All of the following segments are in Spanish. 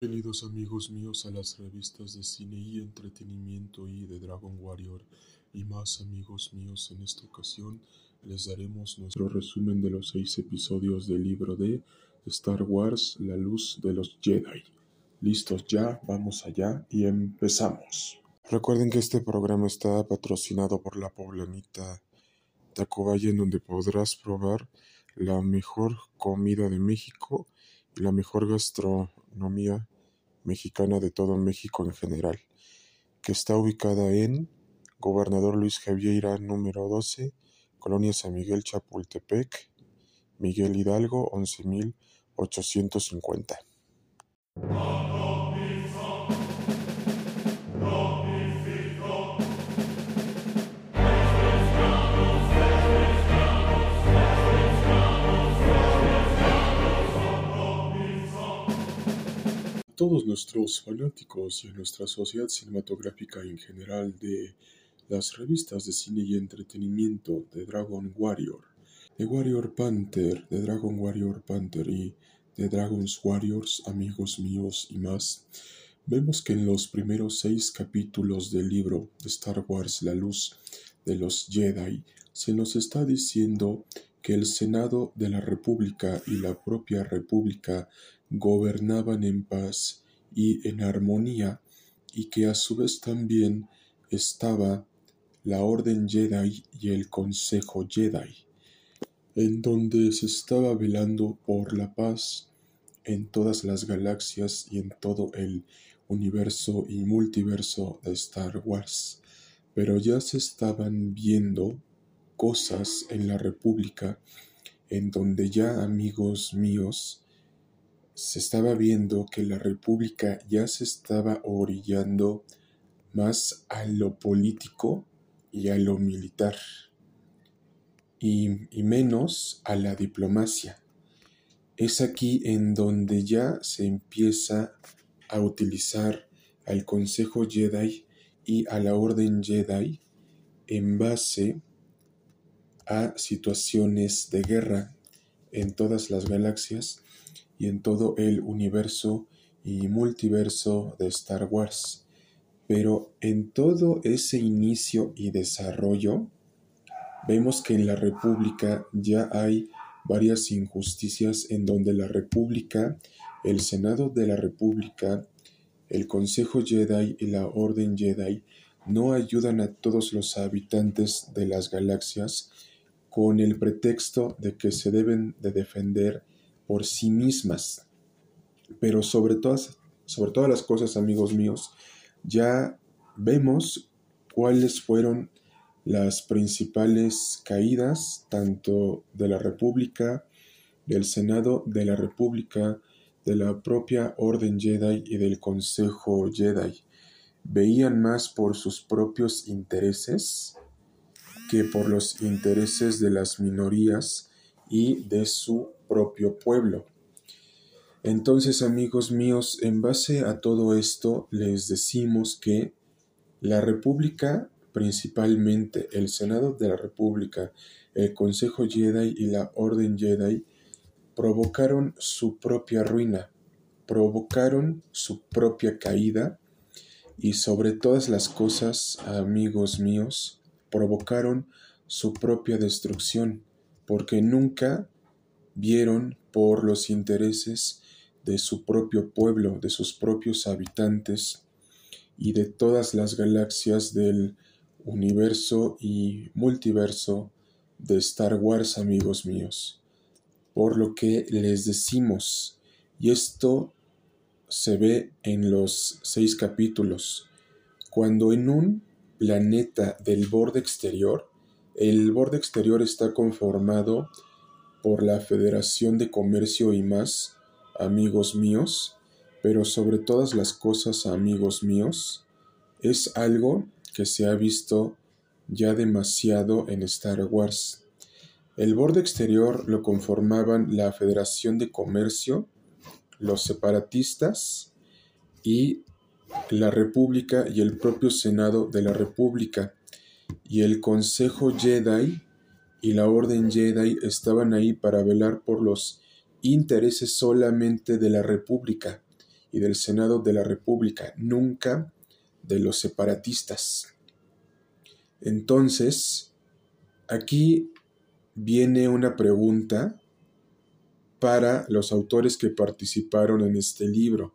Bienvenidos amigos míos a las revistas de cine y entretenimiento y de Dragon Warrior y más amigos míos en esta ocasión les daremos nuestro resumen de los seis episodios del libro de Star Wars La Luz de los Jedi. Listos ya, vamos allá y empezamos. Recuerden que este programa está patrocinado por la poblanita Tacubaya en donde podrás probar la mejor comida de México y la mejor gastronomía mexicana de todo México en general, que está ubicada en Gobernador Luis Javiera número 12, Colonia San Miguel Chapultepec, Miguel Hidalgo 11850. Todos nuestros fanáticos y a nuestra sociedad cinematográfica en general de las revistas de cine y entretenimiento de Dragon Warrior, de Warrior Panther, de Dragon Warrior Panther y de Dragon's Warriors, amigos míos y más, vemos que en los primeros seis capítulos del libro de Star Wars La Luz de los Jedi se nos está diciendo que el Senado de la República y la propia República gobernaban en paz y en armonía, y que a su vez también estaba la Orden Jedi y el Consejo Jedi, en donde se estaba velando por la paz en todas las galaxias y en todo el universo y multiverso de Star Wars. Pero ya se estaban viendo cosas en la República en donde ya amigos míos se estaba viendo que la República ya se estaba orillando más a lo político y a lo militar y, menos a la diplomacia. Es aquí en donde ya se empieza a utilizar al Consejo Jedi y a la Orden Jedi en base a situaciones de guerra en todas las galaxias y en todo el universo y multiverso de Star Wars. Pero en todo ese inicio y desarrollo, vemos que en la República ya hay varias injusticias en donde la República, el Senado de la República, el Consejo Jedi y la Orden Jedi no ayudan a todos los habitantes de las galaxias con el pretexto de que se deben de defender por sí mismas. Pero sobre todas, sobre todas las cosas, amigos míos, ya vemos cuáles fueron las principales caídas tanto de la República, del Senado de la República, de la propia Orden Jedi y del Consejo Jedi. Veían más por sus propios intereses que por los intereses de las minorías y de su propio pueblo. Entonces, amigos míos, en base a todo esto, les decimos que la República, principalmente el Senado de la República, el Consejo Jedi y la Orden Jedi, provocaron su propia ruina, provocaron su propia caída y sobre todas las cosas, amigos míos, provocaron su propia destrucción, porque nunca vieron por los intereses de su propio pueblo, de sus propios habitantes y de todas las galaxias del universo y multiverso de Star Wars, amigos míos. Por lo que les decimos, y esto se ve en los seis capítulos, cuando en un planeta del borde exterior, el borde exterior está conformado por la Federación de Comercio y más, amigos míos, pero sobre todas las cosas, amigos míos, es algo que se ha visto ya demasiado en Star Wars. El borde exterior lo conformaban la Federación de Comercio, los separatistas y la República y el propio Senado de la República y el Consejo Jedi y la Orden Jedi estaban ahí para velar por los intereses solamente de la República y del Senado de la República, nunca de los separatistas. Entonces, aquí viene una pregunta para los autores que participaron en este libro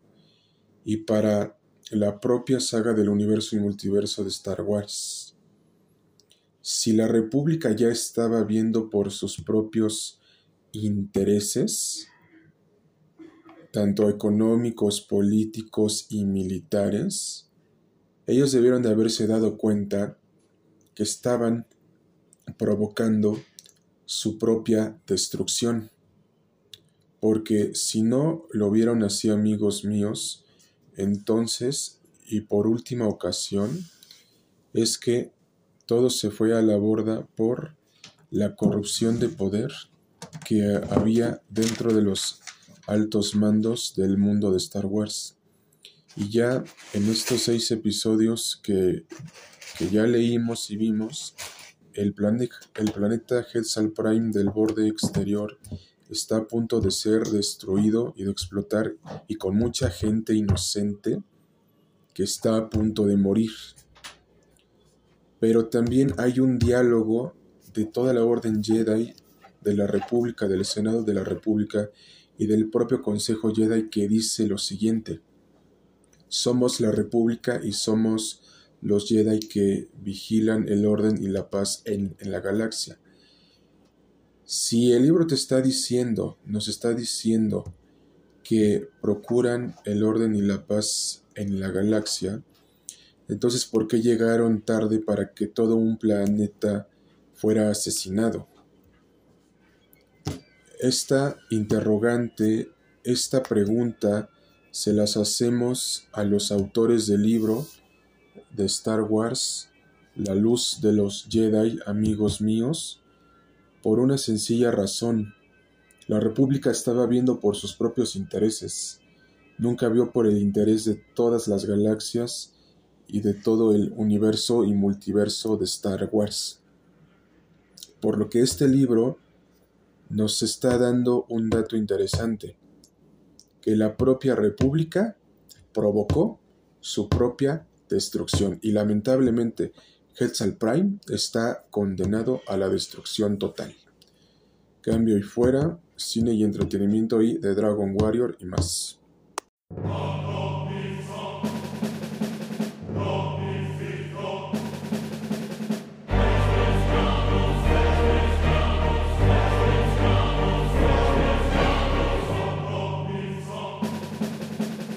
y para la propia saga del universo y multiverso de Star Wars. Si la República ya estaba viendo por sus propios intereses, tanto económicos, políticos y militares, ellos debieron de haberse dado cuenta que estaban provocando su propia destrucción. Porque si no lo vieron así, amigos míos, entonces, y por última ocasión, es que todo se fue a la borda por la corrupción de poder que había dentro de los altos mandos del mundo de Star Wars. Y ya en estos seis episodios que, ya leímos y vimos, el, el planeta Hetzal Prime del borde exterior está a punto de ser destruido y de explotar y con mucha gente inocente que está a punto de morir. Pero también hay un diálogo de toda la Orden Jedi, de la República, del Senado de la República y del propio Consejo Jedi que dice lo siguiente. Somos la República y somos los Jedi que vigilan el orden y la paz en, en la galaxia. Si el libro te está diciendo, nos está diciendo que procuran el orden y la paz en la galaxia, entonces ¿por qué llegaron tarde para que todo un planeta fuera asesinado? Esta interrogante, esta pregunta, se las hacemos a los autores del libro de Star Wars, La luz de los Jedi, amigos míos, por una sencilla razón. La República estaba viendo por sus propios intereses, nunca vio por el interés de todas las galaxias y de todo el universo y multiverso de Star Wars. Por lo que este libro nos está dando un dato interesante, que la propia República provocó su propia destrucción y lamentablemente Hetzal Prime está condenado a la destrucción total. Cambio y fuera, cine y entretenimiento y de Dragon Warrior y más.